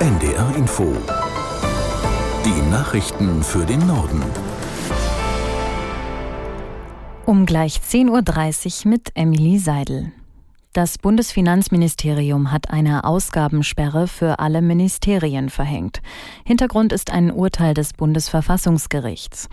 NDR Info. Die Nachrichten für den Norden. Um gleich 10.30 Uhr mit Emily Seidel. Das Bundesfinanzministerium hat eine Ausgabensperre für alle Ministerien verhängt. Hintergrund ist ein Urteil des Bundesverfassungsgerichts.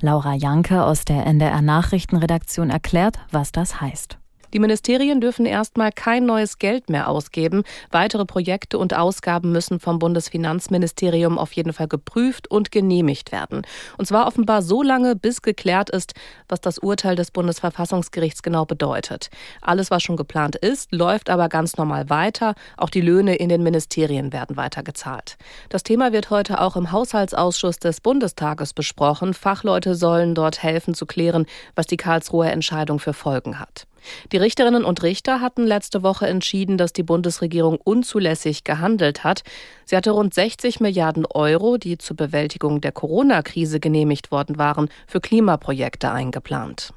Laura Janke aus der NDR Nachrichtenredaktion erklärt, was das heißt. Die Ministerien dürfen erstmal kein neues Geld mehr ausgeben. Weitere Projekte und Ausgaben müssen vom Bundesfinanzministerium auf jeden Fall geprüft und genehmigt werden. Und zwar offenbar so lange, bis geklärt ist, was das Urteil des Bundesverfassungsgerichts genau bedeutet. Alles, was schon geplant ist, läuft aber ganz normal weiter. Auch die Löhne in den Ministerien werden weiter gezahlt. Das Thema wird heute auch im Haushaltsausschuss des Bundestages besprochen. Fachleute sollen dort helfen zu klären, was die Karlsruher Entscheidung für Folgen hat. Die Richterinnen und Richter hatten letzte Woche entschieden, dass die Bundesregierung unzulässig gehandelt hat. Sie hatte rund 60 Milliarden Euro, die zur Bewältigung der Corona-Krise genehmigt worden waren, für Klimaprojekte eingeplant.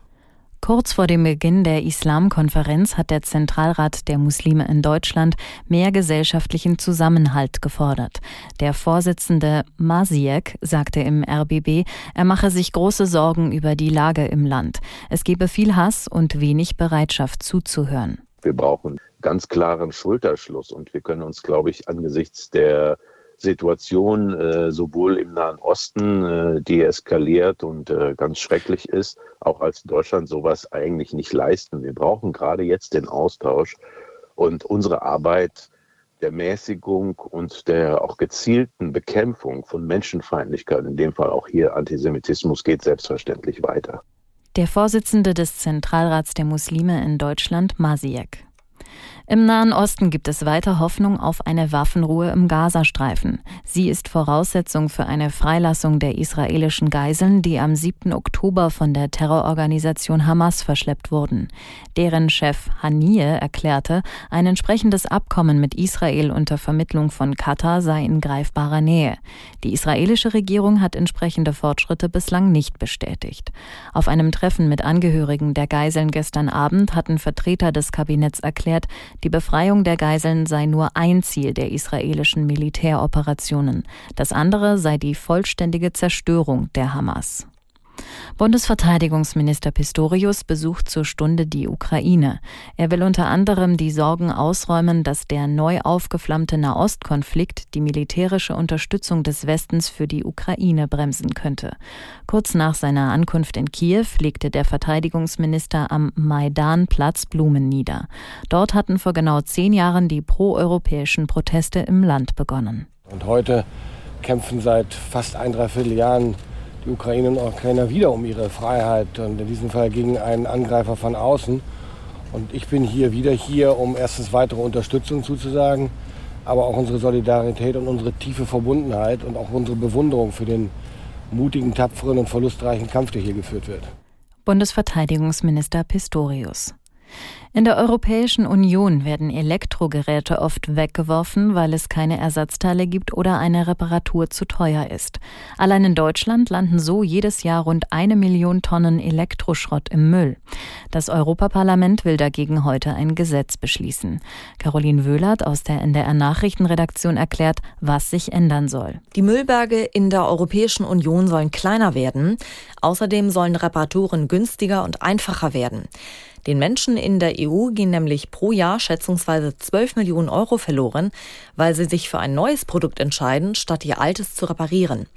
Kurz vor dem Beginn der Islamkonferenz hat der Zentralrat der Muslime in Deutschland mehr gesellschaftlichen Zusammenhalt gefordert. Der Vorsitzende Masiek sagte im RBB, er mache sich große Sorgen über die Lage im Land. Es gebe viel Hass und wenig Bereitschaft zuzuhören. Wir brauchen ganz klaren Schulterschluss und wir können uns, glaube ich, angesichts der Situation äh, sowohl im Nahen Osten, äh, die eskaliert und äh, ganz schrecklich ist, auch als Deutschland sowas eigentlich nicht leisten. Wir brauchen gerade jetzt den Austausch und unsere Arbeit der Mäßigung und der auch gezielten Bekämpfung von Menschenfeindlichkeit, in dem Fall auch hier Antisemitismus, geht selbstverständlich weiter. Der Vorsitzende des Zentralrats der Muslime in Deutschland, Masiek. Im Nahen Osten gibt es weiter Hoffnung auf eine Waffenruhe im Gazastreifen. Sie ist Voraussetzung für eine Freilassung der israelischen Geiseln, die am 7. Oktober von der Terrororganisation Hamas verschleppt wurden. Deren Chef Haniyeh erklärte, ein entsprechendes Abkommen mit Israel unter Vermittlung von Katar sei in greifbarer Nähe. Die israelische Regierung hat entsprechende Fortschritte bislang nicht bestätigt. Auf einem Treffen mit Angehörigen der Geiseln gestern Abend hatten Vertreter des Kabinetts erklärt, die Befreiung der Geiseln sei nur ein Ziel der israelischen Militäroperationen. Das andere sei die vollständige Zerstörung der Hamas. Bundesverteidigungsminister Pistorius besucht zur Stunde die Ukraine. Er will unter anderem die Sorgen ausräumen, dass der neu aufgeflammte Nahostkonflikt die militärische Unterstützung des Westens für die Ukraine bremsen könnte. Kurz nach seiner Ankunft in Kiew legte der Verteidigungsminister am Maidanplatz Blumen nieder. Dort hatten vor genau zehn Jahren die proeuropäischen Proteste im Land begonnen. Und heute kämpfen seit fast ein Dreivierteljahren die Ukrainer und Ukrainer wieder um ihre Freiheit und in diesem Fall gegen einen Angreifer von außen. Und ich bin hier wieder hier, um erstens weitere Unterstützung zuzusagen, aber auch unsere Solidarität und unsere tiefe Verbundenheit und auch unsere Bewunderung für den mutigen, tapferen und verlustreichen Kampf, der hier geführt wird. Bundesverteidigungsminister Pistorius. In der Europäischen Union werden Elektrogeräte oft weggeworfen, weil es keine Ersatzteile gibt oder eine Reparatur zu teuer ist. Allein in Deutschland landen so jedes Jahr rund eine Million Tonnen Elektroschrott im Müll. Das Europaparlament will dagegen heute ein Gesetz beschließen. Caroline Wöhlert aus der NDR Nachrichtenredaktion erklärt, was sich ändern soll. Die Müllberge in der Europäischen Union sollen kleiner werden. Außerdem sollen Reparaturen günstiger und einfacher werden. Den Menschen in der EU gehen nämlich pro Jahr schätzungsweise 12 Millionen Euro verloren, weil sie sich für ein neues Produkt entscheiden, statt ihr altes zu reparieren.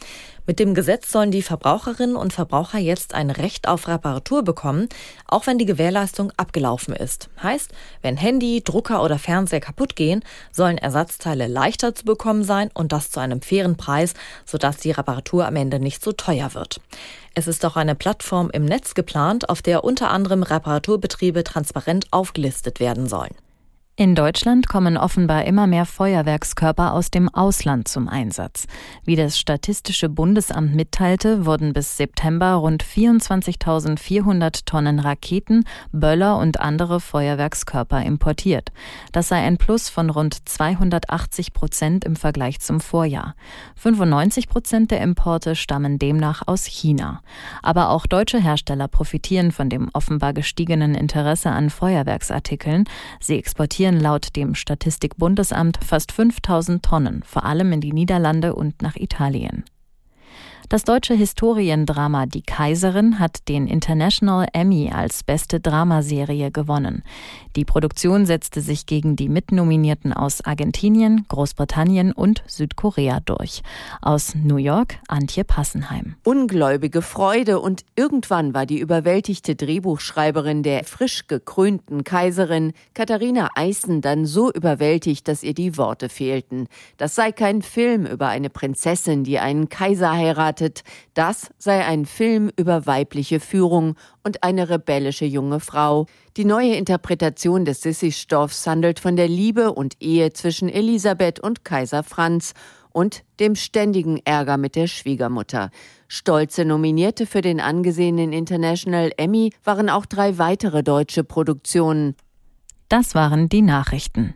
Mit dem Gesetz sollen die Verbraucherinnen und Verbraucher jetzt ein Recht auf Reparatur bekommen, auch wenn die Gewährleistung abgelaufen ist. Heißt, wenn Handy, Drucker oder Fernseher kaputt gehen, sollen Ersatzteile leichter zu bekommen sein und das zu einem fairen Preis, sodass die Reparatur am Ende nicht so teuer wird. Es ist auch eine Plattform im Netz geplant, auf der unter anderem Reparaturbetriebe transparent aufgelistet werden sollen. In Deutschland kommen offenbar immer mehr Feuerwerkskörper aus dem Ausland zum Einsatz. Wie das Statistische Bundesamt mitteilte, wurden bis September rund 24.400 Tonnen Raketen, Böller und andere Feuerwerkskörper importiert. Das sei ein Plus von rund 280 Prozent im Vergleich zum Vorjahr. 95 Prozent der Importe stammen demnach aus China. Aber auch deutsche Hersteller profitieren von dem offenbar gestiegenen Interesse an Feuerwerksartikeln. Sie exportieren exportieren laut dem Statistikbundesamt fast 5000 Tonnen, vor allem in die Niederlande und nach Italien. Das deutsche Historiendrama Die Kaiserin hat den International Emmy als beste Dramaserie gewonnen. Die Produktion setzte sich gegen die Mitnominierten aus Argentinien, Großbritannien und Südkorea durch. Aus New York Antje Passenheim. Ungläubige Freude und irgendwann war die überwältigte Drehbuchschreiberin der frisch gekrönten Kaiserin Katharina Eisen dann so überwältigt, dass ihr die Worte fehlten. Das sei kein Film über eine Prinzessin, die einen Kaiser heiratet erwartet, das sei ein Film über weibliche Führung und eine rebellische junge Frau. Die neue Interpretation des Sissi-Stoffs handelt von der Liebe und Ehe zwischen Elisabeth und Kaiser Franz und dem ständigen Ärger mit der Schwiegermutter. Stolze Nominierte für den angesehenen International Emmy waren auch drei weitere deutsche Produktionen. Das waren die Nachrichten.